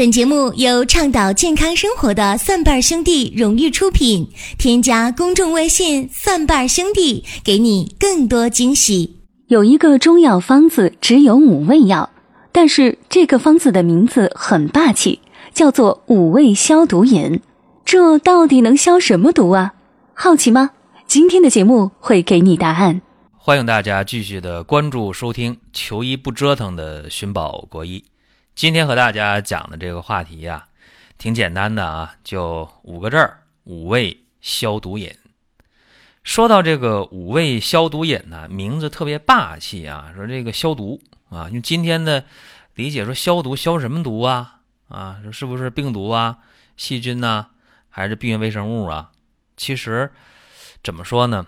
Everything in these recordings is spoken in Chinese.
本节目由倡导健康生活的蒜瓣兄弟荣誉出品。添加公众微信“蒜瓣兄弟”，给你更多惊喜。有一个中药方子只有五味药，但是这个方子的名字很霸气，叫做五味消毒饮。这到底能消什么毒啊？好奇吗？今天的节目会给你答案。欢迎大家继续的关注收听“求医不折腾”的寻宝国医。今天和大家讲的这个话题呀，挺简单的啊，就五个字儿：五味消毒饮。说到这个五味消毒饮呢，名字特别霸气啊，说这个消毒啊，用今天的理解说消毒消什么毒啊？啊，说是不是病毒啊、细菌呐，还是病原微生物啊？其实怎么说呢？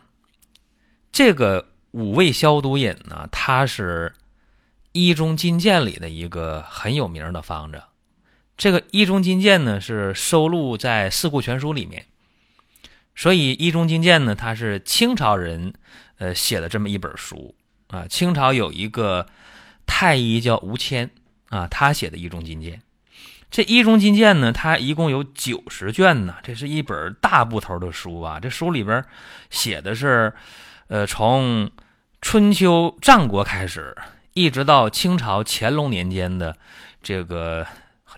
这个五味消毒饮呢，它是。《医中金鉴》里的一个很有名的方子，这个《医中金鉴》呢是收录在《四库全书》里面，所以《医中金鉴》呢它是清朝人呃写的这么一本书啊。清朝有一个太医叫吴谦啊，他写的《医中金鉴》。这《医中金鉴》呢，它一共有九十卷呢，这是一本大部头的书啊。这书里边写的是呃从春秋战国开始。一直到清朝乾隆年间的这个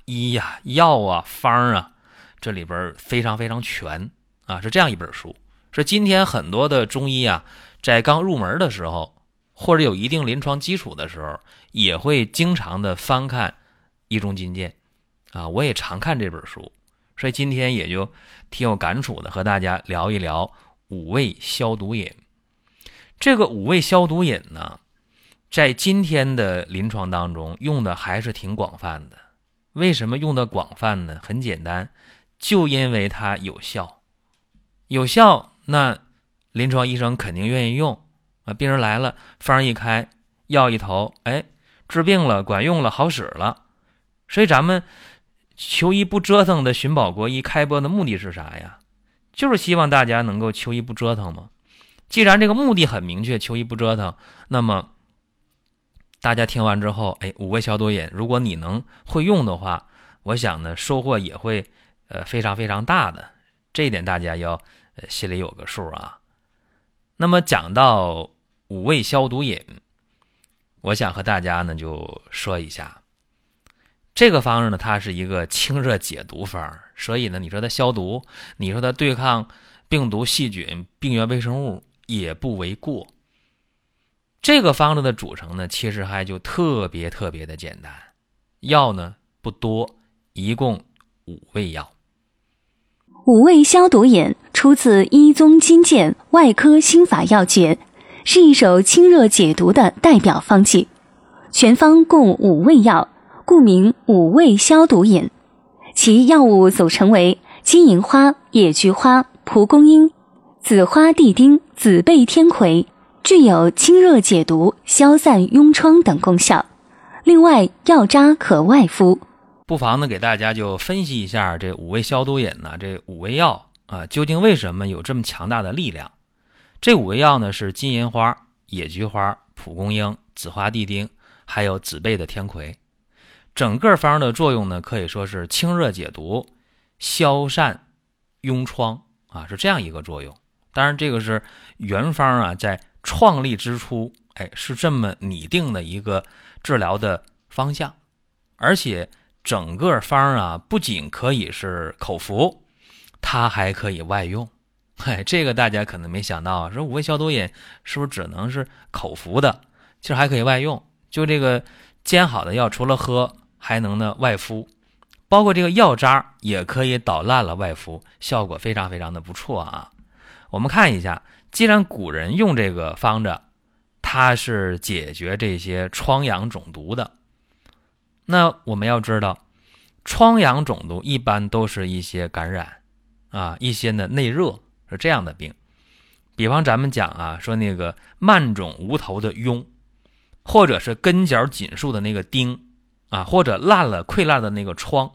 医呀、药啊、方啊，这里边非常非常全啊，是这样一本书。是今天很多的中医啊，在刚入门的时候，或者有一定临床基础的时候，也会经常的翻看《医中金鉴》啊。我也常看这本书，所以今天也就挺有感触的，和大家聊一聊五味消毒饮。这个五味消毒饮呢？在今天的临床当中，用的还是挺广泛的。为什么用的广泛呢？很简单，就因为它有效。有效，那临床医生肯定愿意用啊。病人来了，方一开，药一投，哎，治病了，管用了，好使了。所以咱们求医不折腾的寻宝国医开播的目的是啥呀？就是希望大家能够求医不折腾嘛。既然这个目的很明确，求医不折腾，那么。大家听完之后，哎，五味消毒饮，如果你能会用的话，我想呢，收获也会呃非常非常大的。这一点大家要呃心里有个数啊。那么讲到五味消毒饮，我想和大家呢就说一下，这个方子呢，它是一个清热解毒方，所以呢，你说它消毒，你说它对抗病毒、细菌、病原微生物也不为过。这个方子的组成呢，其实还就特别特别的简单，药呢不多，一共五味药。五味消毒饮出自《医宗金鉴外科心法要诀》，是一首清热解毒的代表方剂。全方共五味药，故名五味消毒饮。其药物组成为金银花、野菊花、蒲公英、紫花地丁、紫背天葵。具有清热解毒、消散痈疮等功效。另外，药渣可外敷。不妨呢，给大家就分析一下这五味消毒饮呢，这五味药啊，究竟为什么有这么强大的力量？这五味药呢，是金银花、野菊花、蒲公英、紫花地丁，还有紫贝的天葵。整个方的作用呢，可以说是清热解毒、消散痈疮啊，是这样一个作用。当然，这个是原方啊，在创立之初，哎，是这么拟定的一个治疗的方向，而且整个方啊，不仅可以是口服，它还可以外用。哎，这个大家可能没想到，说五味消毒饮是不是只能是口服的？其实还可以外用。就这个煎好的药，除了喝，还能呢外敷，包括这个药渣也可以捣烂了外敷，效果非常非常的不错啊。我们看一下。既然古人用这个方子，它是解决这些疮疡肿毒的，那我们要知道，疮疡肿毒一般都是一些感染啊，一些呢内热是这样的病。比方咱们讲啊，说那个慢肿无头的痈，或者是根角紧束的那个钉啊，或者烂了溃烂的那个疮，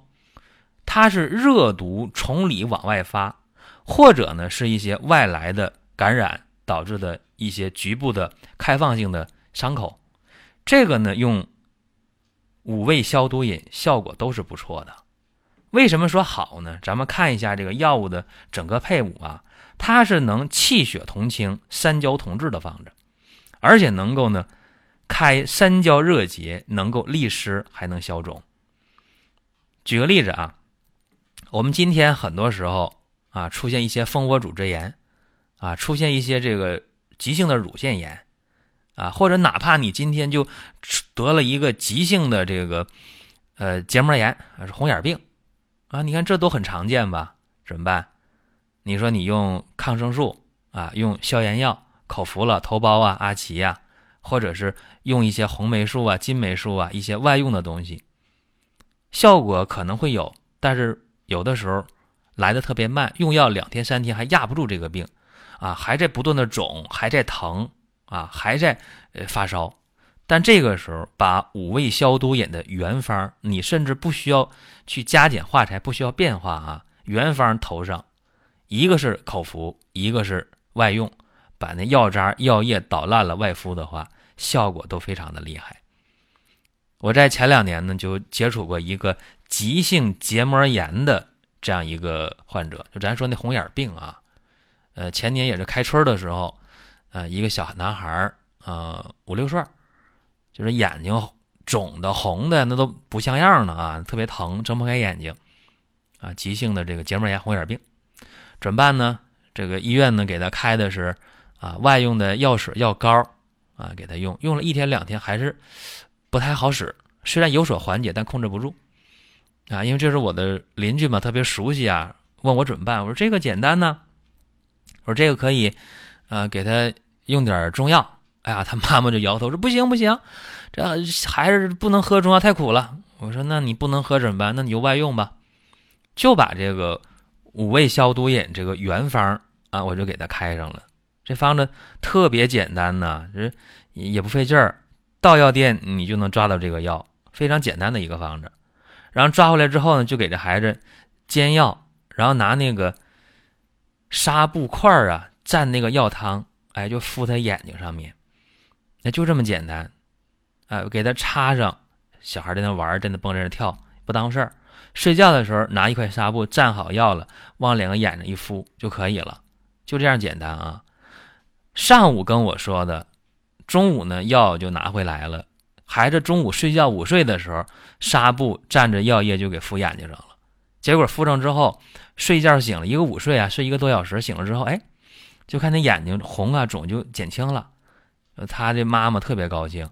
它是热毒从里往外发，或者呢是一些外来的。感染导致的一些局部的开放性的伤口，这个呢用五味消毒饮效果都是不错的为什么说好呢？咱们看一下这个药物的整个配伍啊，它是能气血同清、三焦同治的方子，而且能够呢开三焦热结，能够利湿，还能消肿。举个例子啊，我们今天很多时候啊出现一些蜂窝组织炎，啊出现一些这个急性的乳腺炎，啊或者哪怕你今天就得了一个急性的这个呃结膜炎，是红眼病。啊，你看这都很常见吧？怎么办？你说你用抗生素啊，用消炎药口服了，头孢啊、阿奇呀，或者是用一些红霉素啊、金霉素啊一些外用的东西，效果可能会有，但是有的时候来的特别慢，用药两天三天还压不住这个病，啊，还在不断的肿，还在疼啊，还在呃发烧。但这个时候，把五味消毒饮的原方，你甚至不需要去加减化裁，不需要变化啊，原方头上，一个是口服，一个是外用，把那药渣、药液捣烂了外敷的话，效果都非常的厉害。我在前两年呢，就接触过一个急性结膜炎的这样一个患者，就咱说那红眼病啊，呃，前年也是开春的时候，呃，一个小男孩儿，呃，五六岁。就是眼睛肿的红的那都不像样了啊，特别疼，睁不开眼睛，啊，急性的这个结膜炎红眼病，怎么办呢？这个医院呢给他开的是啊外用的药水药膏啊给他用，用了一天两天还是不太好使，虽然有所缓解，但控制不住啊，因为这是我的邻居嘛，特别熟悉啊，问我怎么办，我说这个简单呢，我说这个可以啊给他用点中药。哎呀，他妈妈就摇头说：“不行不行，这孩子不能喝中药，太苦了。”我说：“那你不能喝怎么办？那你就外用吧，就把这个五味消毒饮这个原方啊，我就给他开上了。这方子特别简单呐，这也不费劲儿，到药店你就能抓到这个药，非常简单的一个方子。然后抓回来之后呢，就给这孩子煎药，然后拿那个纱布块啊蘸那个药汤，哎，就敷他眼睛上面。”那就这么简单，啊，给他插上，小孩在那玩，在那蹦，在那跳，不耽误事儿。睡觉的时候拿一块纱布蘸好药了，往两个眼睛一敷就可以了，就这样简单啊。上午跟我说的，中午呢药就拿回来了。孩子中午睡觉午睡的时候，纱布蘸着药液就给敷眼睛上了。结果敷上之后，睡觉醒了一个午睡啊，睡一个多小时，醒了之后，哎，就看那眼睛红啊肿就减轻了。他的妈妈特别高兴，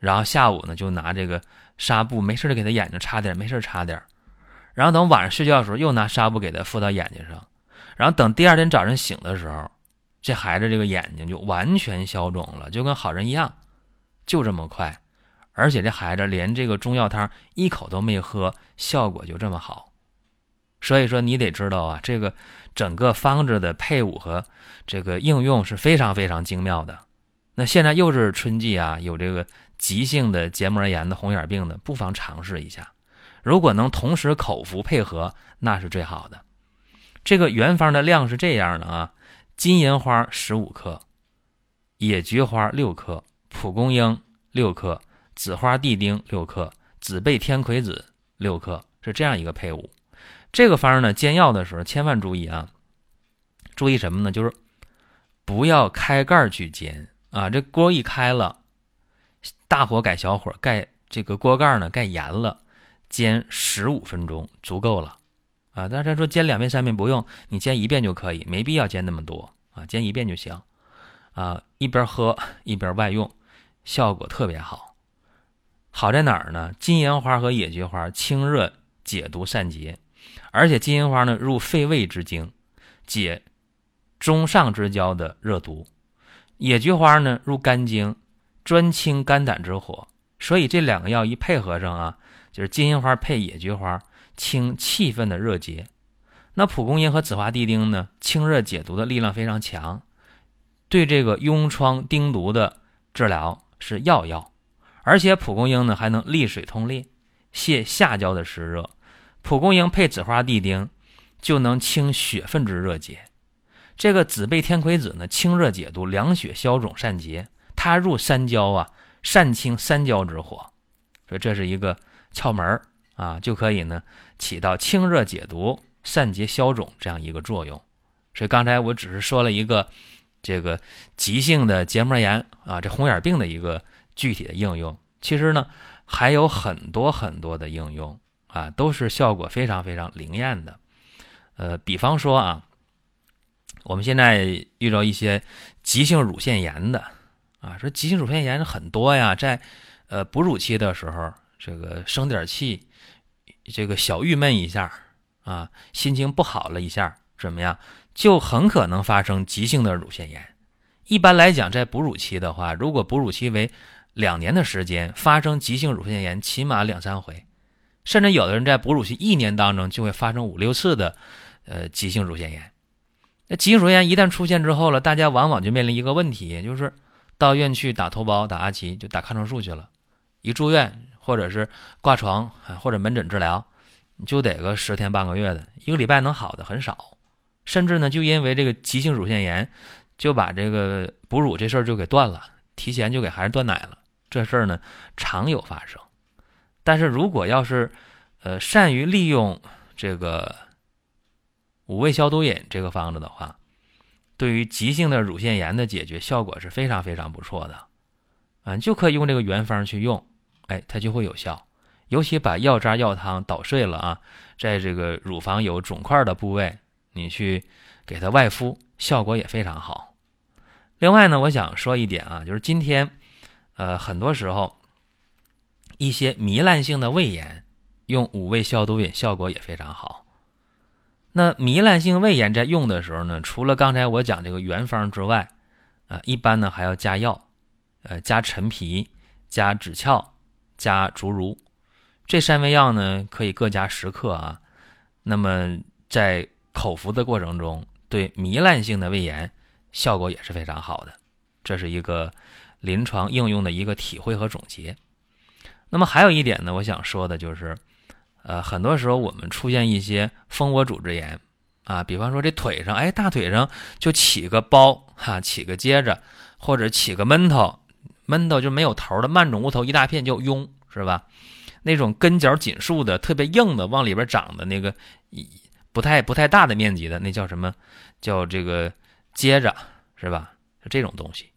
然后下午呢就拿这个纱布，没事就给他眼睛擦点，没事擦点，然后等晚上睡觉的时候又拿纱布给他敷到眼睛上，然后等第二天早上醒的时候，这孩子这个眼睛就完全消肿了，就跟好人一样，就这么快，而且这孩子连这个中药汤一口都没喝，效果就这么好，所以说你得知道啊，这个整个方子的配伍和这个应用是非常非常精妙的。那现在又是春季啊，有这个急性的结膜炎的红眼病的，不妨尝试一下。如果能同时口服配合，那是最好的。这个原方的量是这样的啊：金银花十五克，野菊花六克，蒲公英六克，紫花地丁六克，紫背天葵子六克，是这样一个配伍。这个方呢，煎药的时候千万注意啊，注意什么呢？就是不要开盖去煎。啊，这锅一开了，大火改小火，盖这个锅盖呢，盖严了，煎十五分钟足够了。啊，但是说煎两遍三遍不用，你煎一遍就可以，没必要煎那么多啊，煎一遍就行。啊，一边喝一边外用，效果特别好。好在哪儿呢？金银花和野菊花清热解毒散结，而且金银花呢入肺胃之经，解中上之焦的热毒。野菊花呢入肝经，专清肝胆之火，所以这两个药一配合上啊，就是金银花配野菊花，清气分的热结。那蒲公英和紫花地丁呢，清热解毒的力量非常强，对这个痈疮丁毒的治疗是药药。而且蒲公英呢还能利水通裂，泻下焦的湿热。蒲公英配紫花地丁，就能清血分之热结。这个紫背天葵子呢，清热解毒、凉血消肿、散结，它入三焦啊，善清三焦之火，所以这是一个窍门啊，就可以呢起到清热解毒、散结消肿这样一个作用。所以刚才我只是说了一个这个急性的结膜炎啊，这红眼病的一个具体的应用。其实呢还有很多很多的应用啊，都是效果非常非常灵验的。呃，比方说啊，我们现在遇到一些急性乳腺炎的啊，说急性乳腺炎很多呀，在呃哺乳期的时候，这个生点气，这个小郁闷一下啊，心情不好了一下，怎么样，就很可能发生急性的乳腺炎。一般来讲，在哺乳期的话，如果哺乳期为两年的时间，发生急性乳腺炎起码两三回，甚至有的人在哺乳期一年当中就会发生五六次的。呃，急性乳腺炎，那急性乳腺炎一旦出现之后了，大家往往就面临一个问题，就是到医院去打头孢、打阿奇，就打抗生素去了。一住院或者是挂床或者门诊治疗，就得个十天半个月的，一个礼拜能好的很少。甚至呢，就因为这个急性乳腺炎，就把这个哺乳这事儿就给断了，提前就给孩子断奶了。这事儿呢，常有发生。但是如果要是呃善于利用这个。五味消毒饮这个方子的话，对于急性的乳腺炎的解决效果是非常非常不错的，啊，就可以用这个原方去用，哎，它就会有效。尤其把药渣药汤捣碎了啊，在这个乳房有肿块的部位，你去给它外敷，效果也非常好。另外呢，我想说一点啊，就是今天，呃，很多时候一些糜烂性的胃炎，用五味消毒饮效果也非常好。那糜烂性胃炎在用的时候呢，除了刚才我讲这个原方之外，啊，一般呢还要加药，呃，加陈皮、加枳壳、加竹茹，这三味药呢可以各加十克啊。那么在口服的过程中，对糜烂性的胃炎效果也是非常好的。这是一个临床应用的一个体会和总结。那么还有一点呢，我想说的就是。呃，很多时候我们出现一些蜂窝组织炎，啊，比方说这腿上，哎，大腿上就起个包，哈，起个疖子，或者起个闷头，闷头就没有头的慢肿无头一大片叫痈，是吧？那种根角紧束的、特别硬的，往里边长的那个，不太不太大的面积的，那叫什么？叫这个疖子，是吧？是这种东西。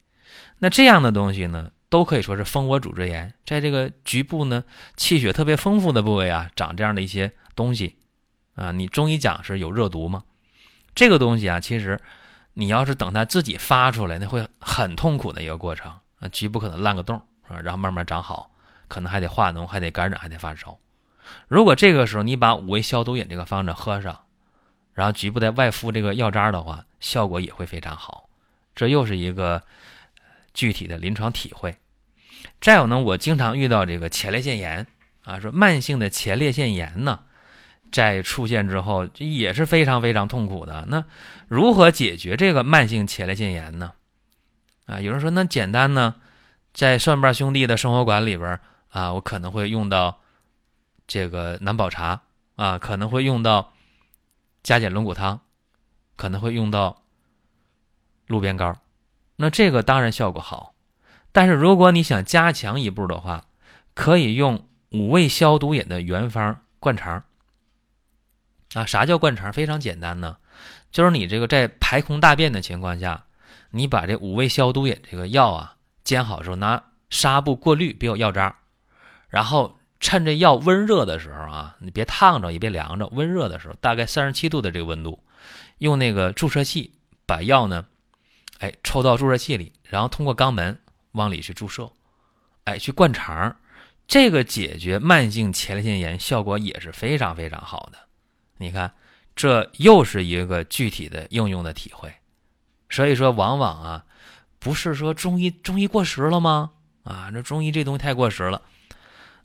那这样的东西呢？都可以说是蜂窝组织炎，在这个局部呢，气血特别丰富的部位啊，长这样的一些东西，啊，你中医讲是有热毒吗？这个东西啊，其实你要是等它自己发出来，那会很痛苦的一个过程啊，局部可能烂个洞啊，然后慢慢长好，可能还得化脓，还得感染，还得发烧。如果这个时候你把五味消毒饮这个方子喝上，然后局部再外敷这个药渣的话，效果也会非常好。这又是一个具体的临床体会。再有呢，我经常遇到这个前列腺炎啊，说慢性的前列腺炎呢，在出现之后也是非常非常痛苦的。那如何解决这个慢性前列腺炎呢？啊，有人说那简单呢，在蒜瓣兄弟的生活馆里边啊，我可能会用到这个南宝茶啊，可能会用到加减龙骨汤，可能会用到鹿鞭膏，那这个当然效果好。但是如果你想加强一步的话，可以用五味消毒饮的原方灌肠。啊，啥叫灌肠？非常简单呢，就是你这个在排空大便的情况下，你把这五味消毒饮这个药啊煎好之后，拿纱布过滤，别有药渣，然后趁这药温热的时候啊，你别烫着也别凉着，温热的时候，大概三十七度的这个温度，用那个注射器把药呢，哎，抽到注射器里，然后通过肛门。往里去注射，哎，去灌肠，这个解决慢性前列腺炎效果也是非常非常好的。你看，这又是一个具体的应用的体会。所以说，往往啊，不是说中医中医过时了吗？啊，这中医这东西太过时了。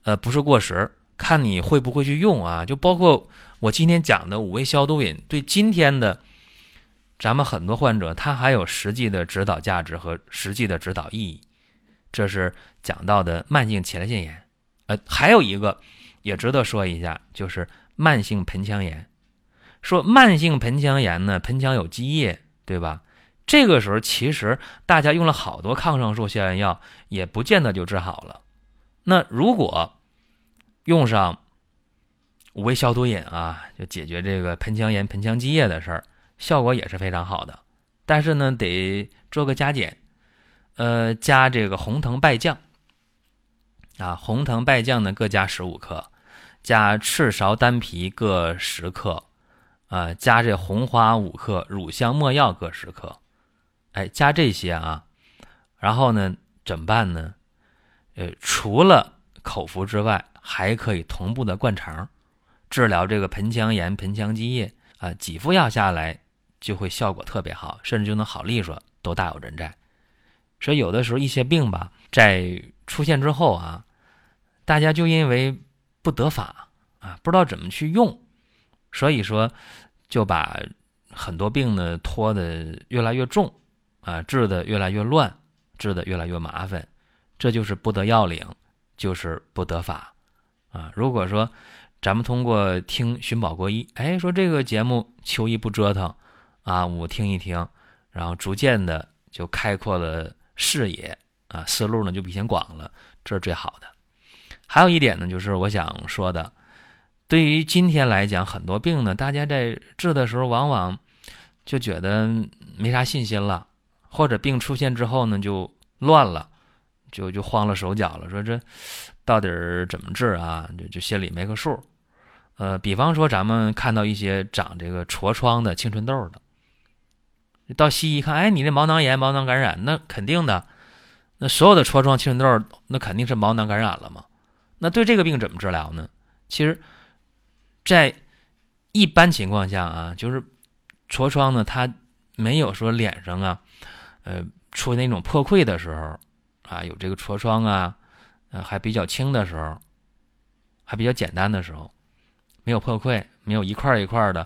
呃，不是过时，看你会不会去用啊。就包括我今天讲的五味消毒饮，对今天的咱们很多患者，他还有实际的指导价值和实际的指导意义。这是讲到的慢性前列腺炎，呃，还有一个也值得说一下，就是慢性盆腔炎。说慢性盆腔炎呢，盆腔有积液，对吧？这个时候其实大家用了好多抗生素、消炎药，也不见得就治好了。那如果用上五味消毒饮啊，就解决这个盆腔炎、盆腔积液的事儿，效果也是非常好的。但是呢，得做个加减，呃，加这个红藤败酱啊，红藤败酱呢各加十五克，加赤芍丹皮各十克，啊，加这红花五克，乳香没药各十克，哎，加这些啊，然后呢，怎么办呢？呃，除了口服之外，还可以同步的灌肠，治疗这个盆腔炎、盆腔积液啊。几副药下来就会效果特别好，甚至就能好利索，都大有人在。所以有的时候一些病吧，在出现之后啊，大家就因为不得法啊，不知道怎么去用，所以说就把很多病呢拖得越来越重啊，治的越来越乱，治的越来越麻烦。这就是不得要领，就是不得法，啊！如果说咱们通过听寻宝国医，哎，说这个节目求医不折腾，啊，我听一听，然后逐渐的就开阔了视野，啊，思路呢就比以前广了，这是最好的。还有一点呢，就是我想说的，对于今天来讲，很多病呢，大家在治的时候，往往就觉得没啥信心了，或者病出现之后呢，就乱了。就就慌了手脚了，说这到底怎么治啊？就就心里没个数。呃，比方说咱们看到一些长这个痤疮的、青春痘的，到西医一看，哎，你这毛囊炎、毛囊感染，那肯定的，那所有的痤疮、青春痘，那肯定是毛囊感染了嘛？那对这个病怎么治疗呢？其实，在一般情况下啊，就是痤疮呢，它没有说脸上啊，呃，出那种破溃的时候。啊，有这个痤疮啊，呃，还比较轻的时候，还比较简单的时候，没有破溃，没有一块一块的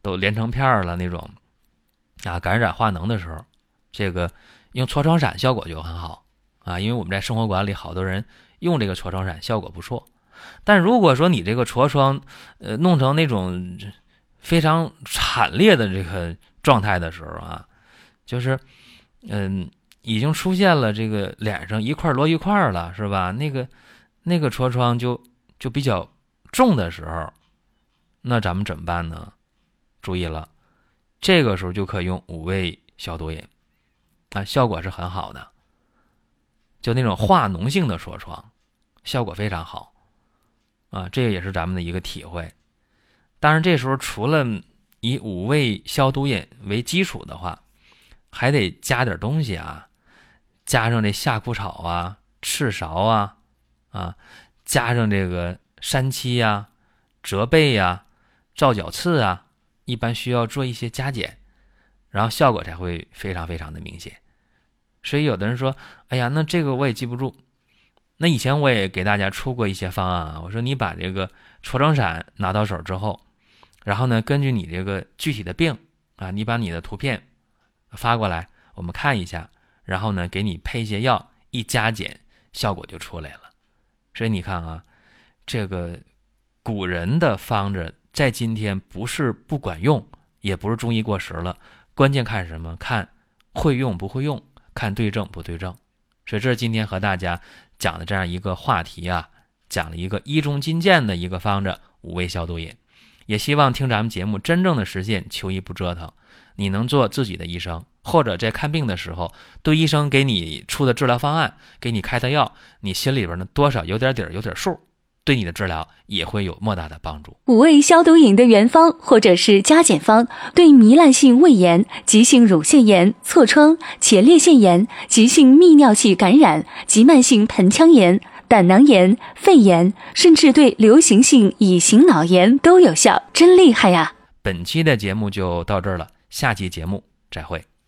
都连成片了那种，啊，感染化脓的时候，这个用痤疮散效果就很好啊，因为我们在生活馆里好多人用这个痤疮散效果不错。但如果说你这个痤疮，呃，弄成那种非常惨烈的这个状态的时候啊，就是，嗯。已经出现了这个脸上一块摞一块了，是吧？那个那个痤疮就就比较重的时候，那咱们怎么办呢？注意了，这个时候就可以用五味消毒饮，啊，效果是很好的。就那种化脓性的痤疮，效果非常好，啊，这个也是咱们的一个体会。当然，这时候除了以五味消毒饮为基础的话，还得加点东西啊。加上这夏枯草啊、赤芍啊，啊，加上这个山七呀、折贝呀、皂角刺啊，一般需要做一些加减，然后效果才会非常非常的明显。所以有的人说：“哎呀，那这个我也记不住。”那以前我也给大家出过一些方案啊，我说你把这个痤疮散拿到手之后，然后呢，根据你这个具体的病啊，你把你的图片发过来，我们看一下。然后呢，给你配一些药，一加减，效果就出来了。所以你看啊，这个古人的方子在今天不是不管用，也不是中医过时了。关键看什么？看会用不会用，看对症不对症。所以这是今天和大家讲的这样一个话题啊，讲了一个医中金鉴的一个方子——五味消毒饮。也希望听咱们节目，真正的实现求医不折腾，你能做自己的医生。或者在看病的时候，对医生给你出的治疗方案，给你开的药，你心里边呢多少有点底儿，有点数，对你的治疗也会有莫大的帮助。五味消毒饮的原方或者是加减方，对糜烂性胃炎、急性乳腺炎、痤疮、前列腺炎、急性泌尿系感染、急慢性盆腔炎、胆囊炎、肺炎，甚至对流行性乙型脑炎都有效，真厉害呀！本期的节目就到这儿了，下期节目再会。